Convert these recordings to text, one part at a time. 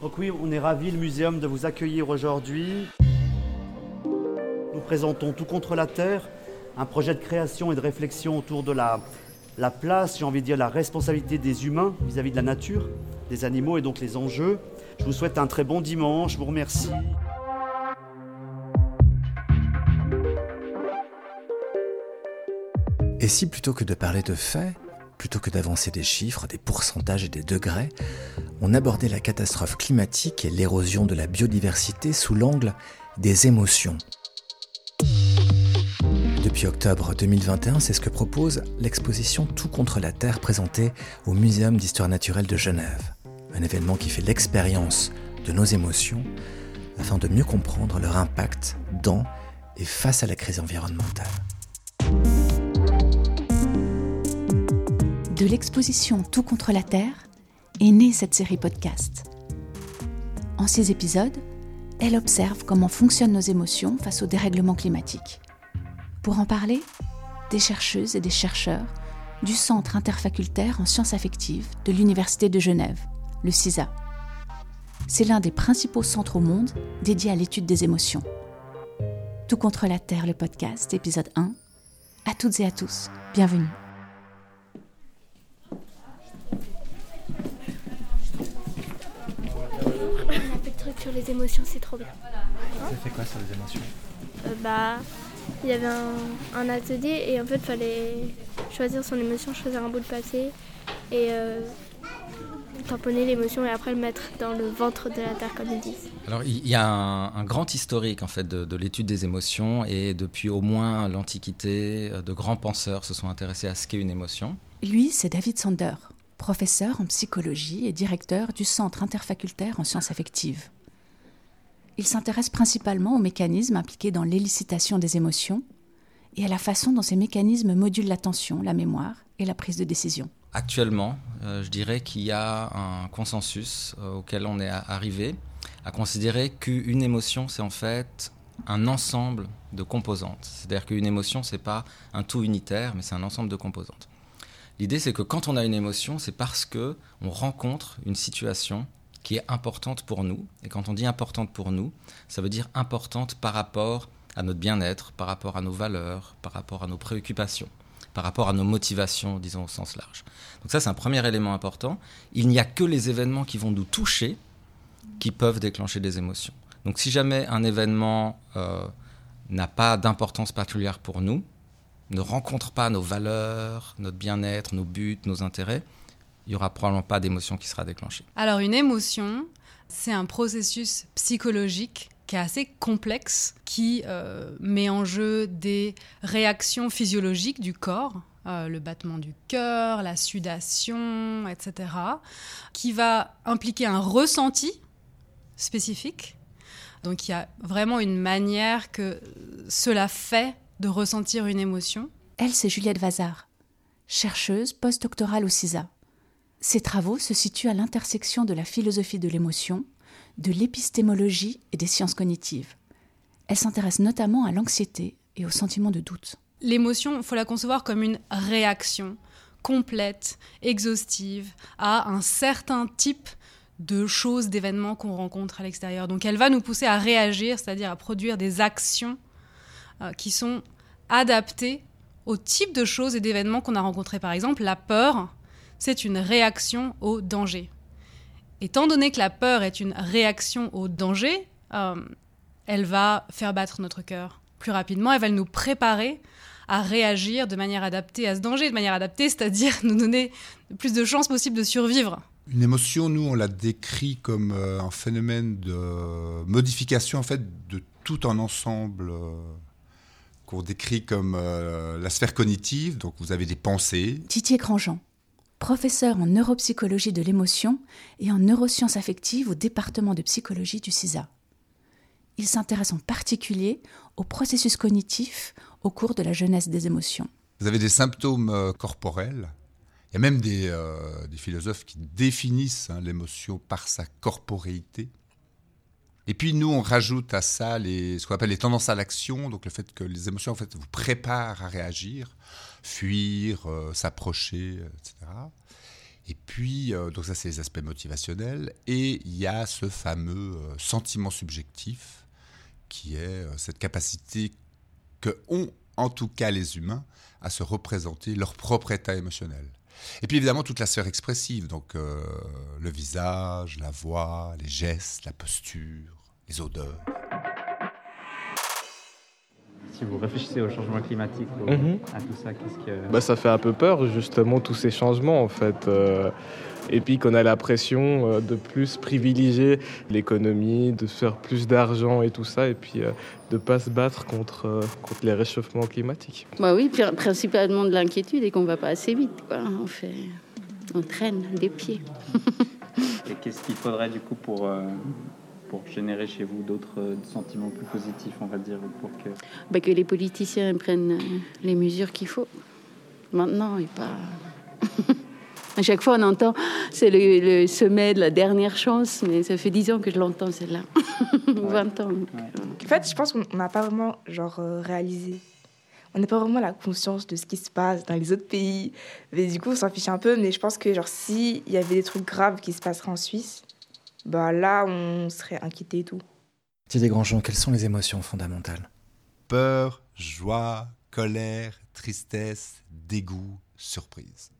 Donc oui, on est ravis, le muséum, de vous accueillir aujourd'hui. Nous présentons Tout contre la Terre, un projet de création et de réflexion autour de la, la place, j'ai envie de dire la responsabilité des humains vis-à-vis de la nature, des animaux et donc les enjeux. Je vous souhaite un très bon dimanche, je vous remercie. Et si plutôt que de parler de faits, plutôt que d'avancer des chiffres, des pourcentages et des degrés, on abordait la catastrophe climatique et l'érosion de la biodiversité sous l'angle des émotions Depuis octobre 2021, c'est ce que propose l'exposition Tout contre la Terre présentée au Muséum d'histoire naturelle de Genève. Un événement qui fait l'expérience de nos émotions afin de mieux comprendre leur impact dans et face à la crise environnementale. De l'exposition Tout contre la Terre est née cette série podcast. En ces épisodes, elle observe comment fonctionnent nos émotions face au dérèglement climatique. Pour en parler, des chercheuses et des chercheurs du Centre interfacultaire en sciences affectives de l'Université de Genève, le CISA. C'est l'un des principaux centres au monde dédiés à l'étude des émotions. Tout contre la Terre, le podcast, épisode 1. À toutes et à tous, bienvenue. Sur les émotions, c'est trop bien. Ça fait quoi sur les émotions euh, Bah, il y avait un, atelier et en fait, il fallait choisir son émotion, choisir un bout de papier et euh, tamponner l'émotion et après le mettre dans le ventre de la terre, comme ils disent. Alors, il y a un, grand historique en fait de, de l'étude des émotions et depuis au moins l'Antiquité, euh, de grands penseurs se sont intéressés à ce qu'est une émotion. Lui, c'est David Sander, professeur en psychologie et directeur du Centre interfacultaire en sciences affectives. Il s'intéresse principalement aux mécanismes impliqués dans l'élicitation des émotions et à la façon dont ces mécanismes modulent l'attention, la mémoire et la prise de décision. Actuellement, euh, je dirais qu'il y a un consensus euh, auquel on est arrivé à considérer qu'une émotion, c'est en fait un ensemble de composantes. C'est-à-dire qu'une émotion, c'est pas un tout unitaire, mais c'est un ensemble de composantes. L'idée, c'est que quand on a une émotion, c'est parce que on rencontre une situation qui est importante pour nous. Et quand on dit importante pour nous, ça veut dire importante par rapport à notre bien-être, par rapport à nos valeurs, par rapport à nos préoccupations, par rapport à nos motivations, disons au sens large. Donc ça, c'est un premier élément important. Il n'y a que les événements qui vont nous toucher qui peuvent déclencher des émotions. Donc si jamais un événement euh, n'a pas d'importance particulière pour nous, ne rencontre pas nos valeurs, notre bien-être, nos buts, nos intérêts, il n'y aura probablement pas d'émotion qui sera déclenchée. Alors une émotion, c'est un processus psychologique qui est assez complexe, qui euh, met en jeu des réactions physiologiques du corps, euh, le battement du cœur, la sudation, etc., qui va impliquer un ressenti spécifique. Donc il y a vraiment une manière que cela fait de ressentir une émotion. Elle, c'est Juliette Vazard, chercheuse postdoctorale au CISA. Ses travaux se situent à l'intersection de la philosophie de l'émotion, de l'épistémologie et des sciences cognitives. Elle s'intéresse notamment à l'anxiété et au sentiment de doute. L'émotion, il faut la concevoir comme une réaction complète, exhaustive à un certain type de choses, d'événements qu'on rencontre à l'extérieur. Donc elle va nous pousser à réagir, c'est-à-dire à produire des actions euh, qui sont adaptées au type de choses et d'événements qu'on a rencontrés. Par exemple, la peur, c'est une réaction au danger. Étant donné que la peur est une réaction au danger, euh, elle va faire battre notre cœur plus rapidement, elle va nous préparer à réagir de manière adaptée à ce danger, de manière adaptée, c'est-à-dire nous donner plus de chances possibles de survivre. Une émotion, nous, on la décrit comme euh, un phénomène de modification en fait de tout un ensemble euh, qu'on décrit comme la sphère cognitive. Donc, vous avez des pensées. Titier Grandjean, professeur en neuropsychologie de l'émotion et en neurosciences affectives au département de psychologie du CISA. Il s'intéresse en particulier aux processus cognitifs au cours de la jeunesse des émotions. Vous avez des symptômes euh, corporels. Il y a même des, euh, philosophes qui définissent hein, l'émotion par sa corporéité. Et puis nous, on rajoute à ça les, ce qu'on appelle les tendances à l'action, donc le fait que les émotions en fait, vous préparent à réagir fuir, euh, s'approcher, etc. Et puis, euh, donc ça c'est les aspects motivationnels, et il y a ce fameux euh, sentiment subjectif qui est euh, cette capacité que ont en tout cas les humains à se représenter leur propre état émotionnel. Et puis évidemment toute la sphère expressive, donc le visage, la voix, les gestes, la posture, les odeurs si vous réfléchissez au changement climatique, mhm. à tout ça, qu'est-ce que... Bah, ça fait un peu peur, justement, tous ces changements, en fait. Euh, et puis qu'on a la pression euh, de plus privilégier l'économie, de faire plus d'argent et tout ça, et puis euh, de ne pas se battre contre, contre les réchauffements climatiques. Bah oui, principalement de l'inquiétude et qu'on ne va pas assez vite. Quoi. On, fait... on traîne des pieds. et qu'est-ce qu'il faudrait du coup pour pour générer chez vous d'autres euh, sentiments plus positifs, on va dire, pour que... Bah, que les politiciens prennent euh, les mesures qu'il faut. Maintenant, et pas... à chaque fois, on entend, c'est le, sommet de la dernière chance, mais ça fait 10 ans que je l'entends, celle-là. 20 ans. En fait, je pense qu'on n'a pas vraiment genre, euh, réalisé. On n'a pas vraiment la conscience de ce qui se passe dans les autres pays. Mais du coup, on s'en fiche un peu. Mais je pense que genre, s'il y avait des trucs graves qui se passeraient en Suisse, bah là, on serait inquiété et tout. Didier Grandjean, quelles sont les émotions fondamentales? Peur, joie, colère, tristesse, dégoût, surprise.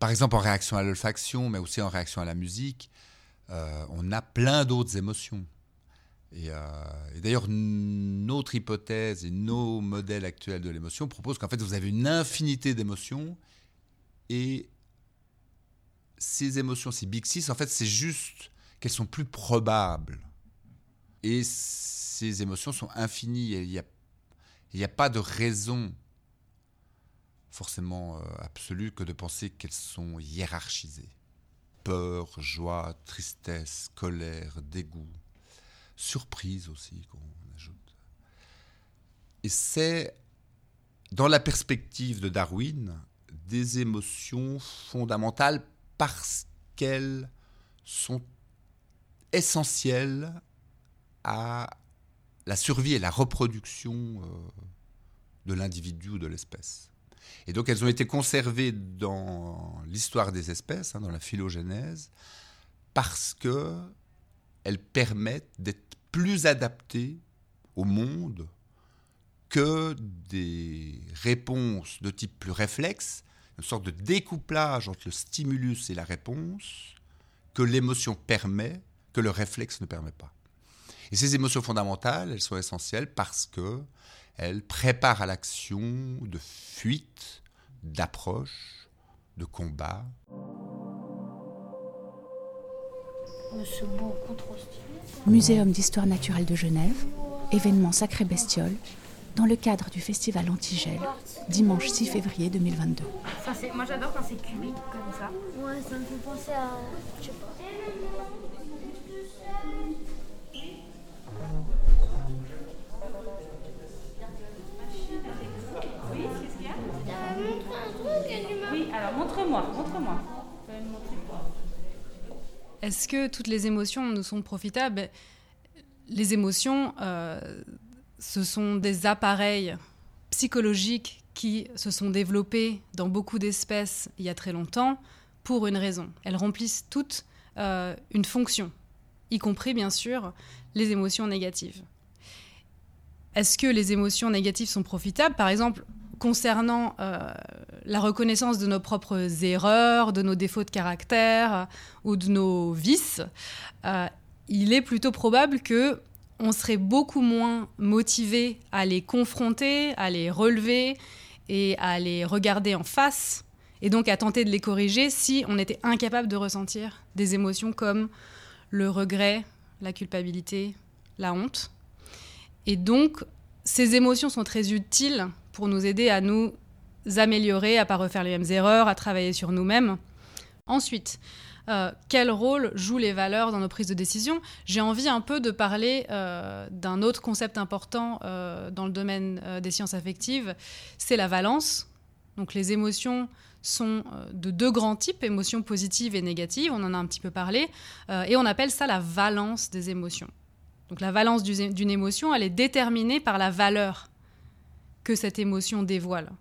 Par exemple, en réaction à l'olfaction, mais aussi en réaction à la musique, euh, on a plein d'autres émotions. Et, euh, et d'ailleurs, notre hypothèse et nos modèles actuels de l'émotion proposent qu'en fait, vous avez une infinité d'émotions et ces émotions, ces big six, en fait, c'est juste qu'elles sont plus probables. Et ces émotions sont infinies. Il n'y a, a pas de raison forcément euh, absolue que de penser qu'elles sont hiérarchisées. Peur, joie, tristesse, colère, dégoût, surprise aussi qu'on ajoute. Et c'est, dans la perspective de Darwin, des émotions fondamentales parce qu'elles sont essentiel à la survie et la reproduction euh, de l'individu ou de l'espèce. Et donc elles ont été conservées dans l'histoire des espèces, hein, dans la phylogénèse, parce que elles permettent d'être plus adaptées au monde que des réponses de type plus réflexe, une sorte de découplage entre le stimulus et la réponse que l'émotion permet que le réflexe ne permet pas. Et ces émotions fondamentales, elles sont essentielles parce que elles préparent à l'action de fuite, d'approche, de combat. Muséum d'histoire naturelle de Genève, événement Sacré Bestiole, dans le cadre du festival Antigel, dimanche 6 février 2022. moi j'adore quand c'est cubique comme ça. Ouais, ça me fait penser à. Je sais pas. Est-ce que toutes les émotions nous sont profitables? Les émotions, euh, ce sont des appareils psychologiques qui se sont développés dans beaucoup d'espèces il y a très longtemps pour une raison. Elles remplissent toutes euh, une fonction, y compris bien sûr les émotions négatives. Est-ce que les émotions négatives sont profitables? Par exemple, concernant euh, la reconnaissance de nos propres erreurs, de nos défauts de caractère euh, ou de nos vices, euh, il est plutôt probable que on serait beaucoup moins motivé à les confronter, à les relever et à les regarder en face, et donc à tenter de les corriger si on était incapable de ressentir des émotions comme le regret, la culpabilité, la honte. Et donc, ces émotions sont très utiles pour nous aider à nous améliorer, à pas refaire les mêmes erreurs, à travailler sur nous-mêmes. Ensuite, euh, quel rôle jouent les valeurs dans nos prises de décision? J'ai envie un peu de parler euh, d'un autre concept important euh, dans le domaine des sciences affectives, c'est la valence. Donc les émotions sont de deux grands types, émotions positives et négatives, on en a un petit peu parlé, et on appelle ça la valence des émotions. Donc la valence d'une émotion, elle est déterminée par la valeur que cette émotion dévoile.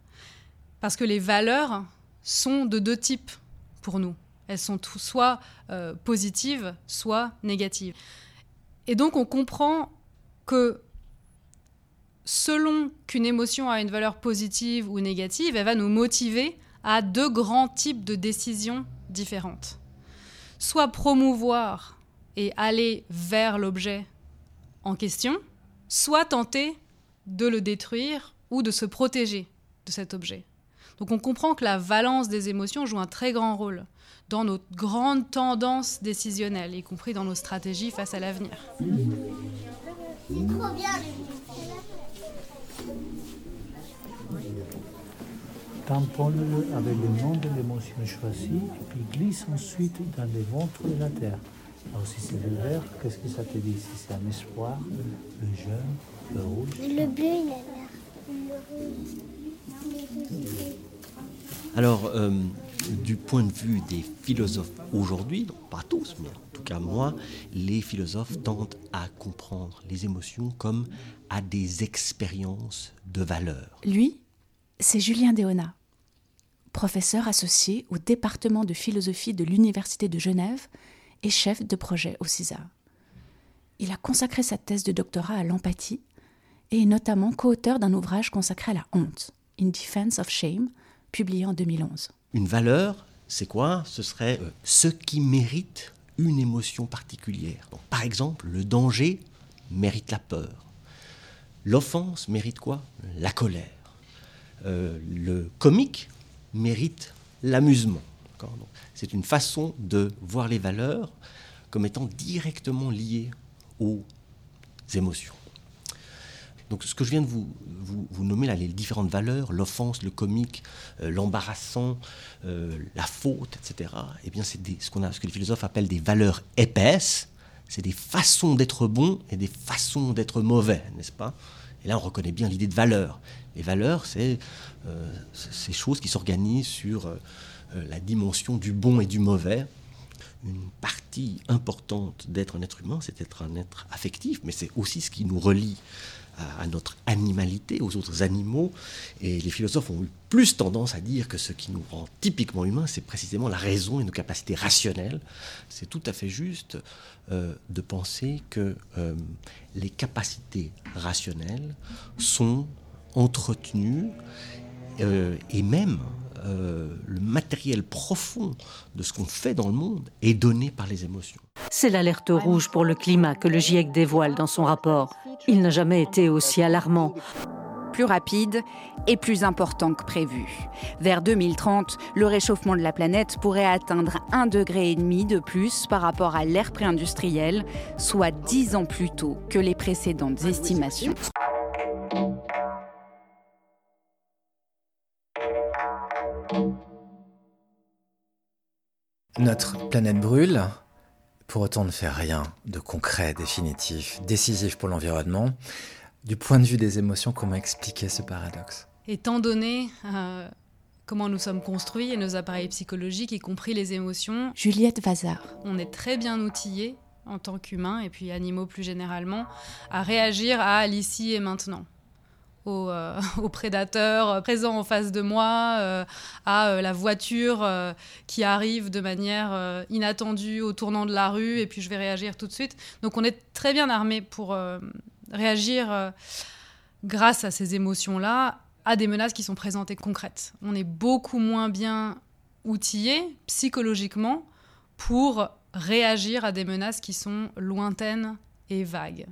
Parce que les valeurs sont de deux types pour nous. Elles sont soit euh, positives, soit négatives. Et donc on comprend que selon qu'une émotion a une valeur positive ou négative, elle va nous motiver à deux grands types de décisions différentes. Soit promouvoir et aller vers l'objet en question, soit tenter de le détruire ou de se protéger de cet objet. Donc on comprend que la valence des émotions joue un très grand rôle dans nos grandes tendances décisionnelles, y compris dans nos stratégies face à l'avenir. Tamponne-le avec le nom de l'émotion choisie, puis glisse ensuite dans le ventre de la terre. Alors si c'est le vert, qu'est-ce que ça te dit? Si c'est un espoir, le jaune, le rouge Le bleu, il a l'air. Alors, euh, du point de vue des philosophes aujourd'hui, pas tous, mais en tout cas moi, les philosophes tendent à comprendre les émotions comme à des expériences de valeur. Lui, c'est Julien Déona, professeur associé au département de philosophie de l'Université de Genève et chef de projet au CISA. Il a consacré sa thèse de doctorat à l'empathie et notamment co-auteur d'un ouvrage consacré à la honte, In Defense of Shame, publié en 2011. Une valeur, c'est quoi? Ce serait euh, ce qui mérite une émotion particulière. par exemple, le danger mérite la peur. L'offense mérite quoi? La colère. Euh, le comique mérite l'amusement. C'est une façon de voir les valeurs comme étant directement liées aux émotions. Donc ce que je viens de vous, nommer là, les différentes valeurs, l'offense, le comique, euh, l'embarrassant, euh, la faute, etc. Eh bien, c'est ce, qu'on ce que les philosophes appellent des valeurs épaisses. C'est des façons d'être bon et des façons d'être mauvais, n'est-ce pas? Et là, on reconnaît bien l'idée de valeur. Les valeurs, c'est euh, ces choses qui s'organisent sur la dimension du bon et du mauvais. Une partie importante d'être un être humain, c'est être un être affectif, mais c'est aussi ce qui nous relie à, notre animalité, aux autres animaux. Et les philosophes ont eu plus tendance à dire que ce qui nous rend typiquement humains, c'est précisément la raison et nos capacités rationnelles. C'est tout à fait juste euh, de penser que euh, les capacités rationnelles sont entretenues euh, et même le matériel profond de ce qu'on fait dans le monde est donné par les émotions. C'est l'alerte rouge pour le climat que le GIEC dévoile dans son rapport. Il n'a jamais été aussi alarmant plus rapide et plus important que prévu. Vers 2030, le réchauffement de la planète pourrait atteindre 1,5 degré de plus par rapport à l'ère pré-industrielle, soit 10 ans plus tôt que les précédentes estimations. Notre planète brûle, pour autant ne fait rien de concret, définitif, décisif pour l'environnement. Du point de vue des émotions, comment expliquer ce paradoxe? Étant donné euh, comment nous sommes construits et nos appareils psychologiques, y compris les émotions, Juliette Vazard. On est très bien outillés en tant qu'humains et puis animaux plus généralement à réagir à l'ici et maintenant. Euh, aux, prédateurs présents en face de moi, euh, à euh, la voiture qui arrive de manière inattendue au tournant de la rue, et puis je vais réagir tout de suite. Donc on est très bien armé pour réagir grâce à ces émotions-là à des menaces qui sont présentées concrètes. On est beaucoup moins bien outillé psychologiquement pour réagir à des menaces qui sont lointaines et vagues.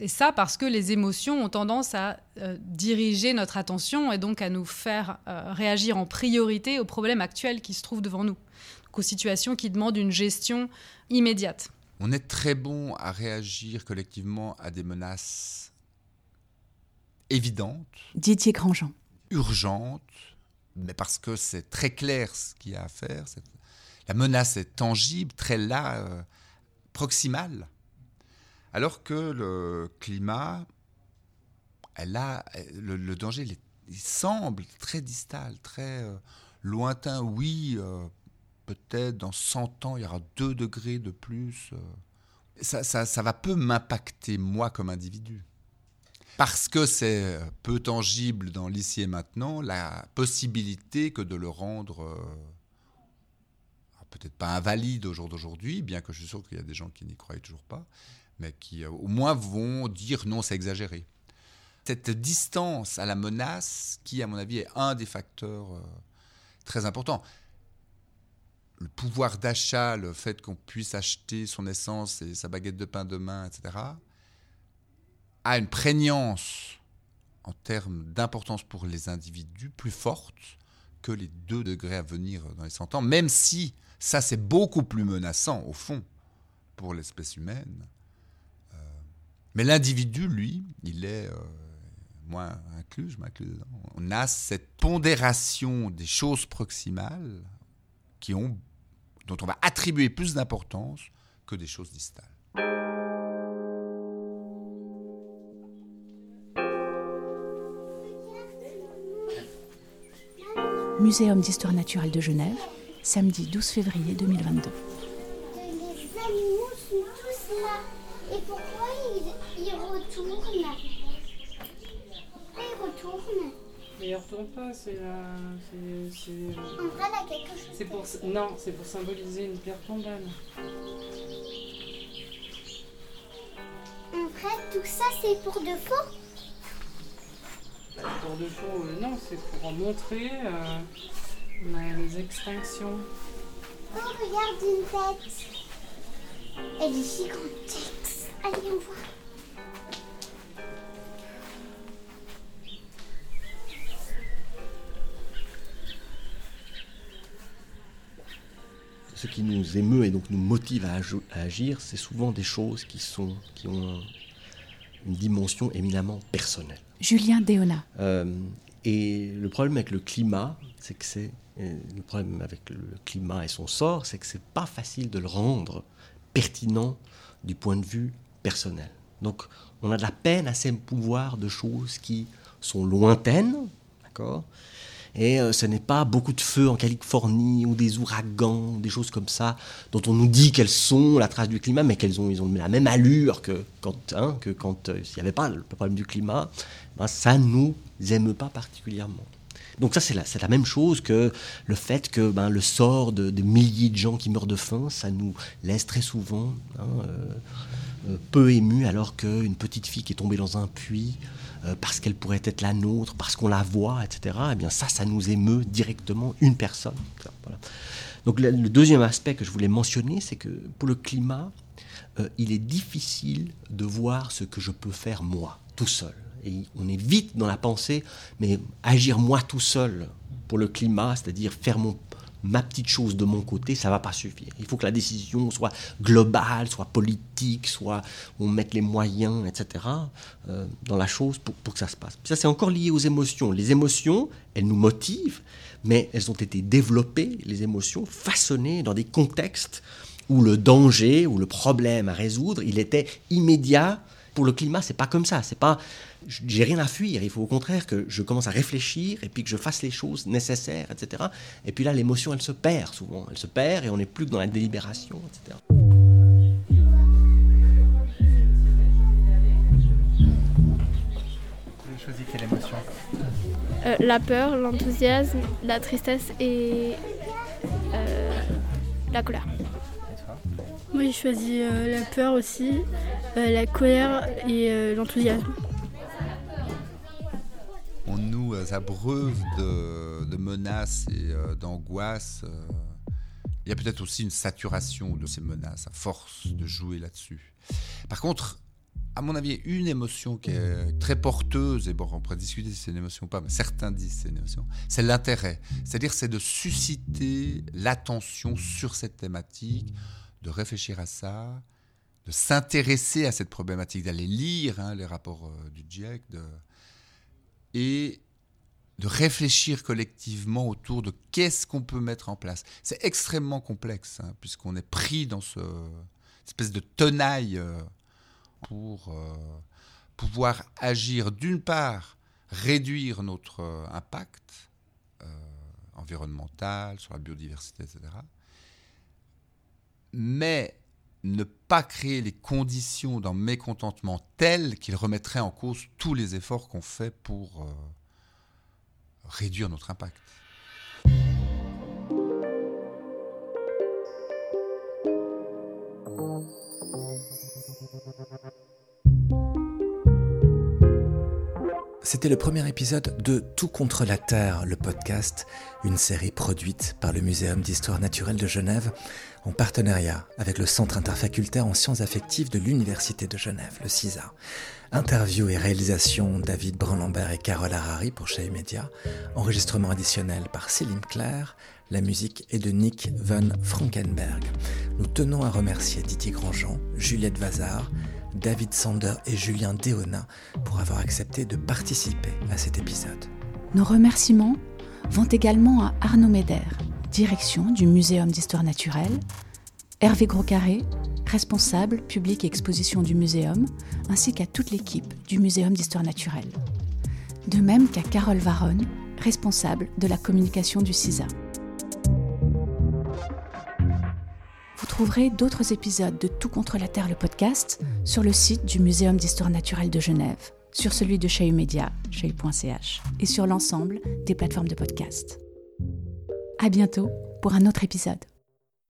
Et ça parce que les émotions ont tendance à euh, diriger notre attention et donc à nous faire euh, réagir en priorité aux problèmes actuels qui se trouvent devant nous, aux situations qui demandent une gestion immédiate. On est très bon à réagir collectivement à des menaces évidentes. Didier Grandjean. Urgentes, mais parce que c'est très clair ce qu'il y a à faire. La menace est tangible, très là, euh, proximale. Alors que le climat, elle a, le, danger, il, semble très distal, très euh, lointain. Oui, euh, peut-être dans 100 ans, il y aura 2 degrés de plus. Euh. Ça, ça, va peu m'impacter, moi, comme individu. Parce que c'est peu tangible dans l'ici et maintenant, la possibilité que de le rendre peut-être pas invalides au jour d'aujourd'hui, bien que je suis sûr qu'il y a des gens qui n'y croient toujours pas, mais qui au moins vont dire non, c'est exagéré. Cette distance à la menace, qui à mon avis est un des facteurs très importants le pouvoir d'achat, le fait qu'on puisse acheter son essence et sa baguette de pain demain, etc., a une prégnance en termes d'importance pour les individus plus forte que les deux degrés à venir dans les 100 ans, même si ça c'est beaucoup plus menaçant au fond pour l'espèce humaine. Mais l'individu, lui, il est, euh, moi inclus, je m'inclus dedans, on a cette pondération des choses proximales qui ont dont on va attribuer plus d'importance que des choses distales. Muséum d'histoire naturelle de Genève, samedi 12 février 2022. Les animaux sont tous là. Et pourquoi ils, ils retournent Pourquoi ils retournent mais il retourne pas, c'est la. C'est, En vrai, là, quelque chose. C'est pour, non, c'est pour symboliser une pierre tombale. En vrai, tout ça, c'est pour de faux Pour de faux, euh, non, c'est pour montrer euh, les extinctions. Oh, regarde une tête. Elle est gigantesque. Allez, on voit. Ce qui nous émeut et donc nous motive à, agir, c'est souvent des choses qui, sont, qui ont une dimension éminemment personnelle. Julien Déona. Euh, et le problème avec le climat, c'est que c'est le problème avec le climat et son sort, c'est que c'est pas facile de le rendre pertinent du point de vue personnel. Donc, on a de la peine à s'épouvoir de choses qui sont lointaines, d'accord, et euh, ce n'est pas beaucoup de feux en Californie ou des ouragans, des choses comme ça, dont on nous dit qu'elles sont la trace du climat, mais qu'elles ont, ils ont la même allure que quand, hein, que quand euh, il n'y avait pas le problème du climat. Ben, ça nous émeut pas particulièrement. Donc ça, c'est la, la, même chose que le fait que ben, le sort de, milliers de gens qui meurent de faim, ça nous laisse très souvent hein, euh, peu émus, alors qu'une petite fille qui est tombée dans un puits, euh, parce qu'elle pourrait être la nôtre, parce qu'on la voit, etc., eh bien ça, ça nous émeut directement une personne. Donc le, deuxième aspect que je voulais mentionner, c'est que pour le climat, euh, il est difficile de voir ce que je peux faire moi, tout seul. Et on est vite dans la pensée, mais agir moi tout seul pour le climat, c'est-à-dire faire mon, ma petite chose de mon côté, ça va pas suffire. Il faut que la décision soit globale, soit politique, soit on mette les moyens, etc. Euh, dans la chose pour, que ça se passe. ça, c'est encore lié aux émotions. Les émotions, elles nous motivent, mais elles ont été développées, les émotions, façonnées dans des contextes où le danger, ou le problème à résoudre, il était immédiat. Pour le climat, c'est pas comme ça. C'est pas j'ai rien à fuir. Il faut au contraire que je commence à réfléchir et puis que je fasse les choses nécessaires, etc. Et puis là, l'émotion, elle se perd souvent. Elle se perd et on n'est plus que dans la délibération, etc. Vous avez choisi quelle émotion? Euh, La peur, l'enthousiasme, la tristesse et euh, la colère. Moi j'ai choisi euh, la peur aussi, la colère et l'enthousiasme on nous euh, abreuve de, menaces et euh, d'angoisses. Euh. il y a peut-être aussi une saturation de ces menaces à force de jouer là-dessus. Par contre, à mon avis, une émotion qui est très porteuse, et bon, on pourrait discuter si c'est une émotion ou pas, mais certains disent c'est une émotion, c'est l'intérêt. C'est-à-dire, c'est de susciter l'attention sur cette thématique, de réfléchir à ça, de s'intéresser à cette problématique, d'aller lire hein, les rapports du GIEC, et de réfléchir collectivement autour de qu'est-ce qu'on peut mettre en place. C'est extrêmement complexe, hein, puisqu'on est pris dans ce espèce de tenaille euh, pour euh, pouvoir agir, d'une part, réduire notre euh, impact environnemental, sur la biodiversité, etc., mais ne pas créer les conditions d'un mécontentement tel qu'il remettrait en cause tous les efforts qu'on fait pour euh, réduire notre impact. C'était le premier épisode de Tout contre la Terre, le podcast, une série produite par le Muséum d'histoire naturelle de Genève en partenariat avec le Centre interfacultaire en sciences affectives de l'Université de Genève, le CISA. Interview et réalisation David Brun-Lambert et Carole Harari pour Chez Media. Enregistrement additionnel par Céline Claire. La musique est de Nick Van Frankenberg. Nous tenons à remercier Didier Grandjean, Juliette Vazard, David Sander et Julien Déona pour avoir accepté de participer à cet épisode. Nos remerciements vont également à Arnaud Méder, direction du Muséum d'histoire naturelle, Hervé Groscarré, responsable public et exposition du muséum, ainsi qu'à toute l'équipe du Muséum d'histoire naturelle. De même qu'à Carole Varonne, responsable de la communication du CISA. Trouverez d'autres épisodes de Tout contre la Terre, le podcast, sur le site du Muséum d'histoire naturelle de Genève, sur celui de Chahu Média, chahu.ch, et sur l'ensemble des plateformes de podcast. À bientôt pour un autre épisode.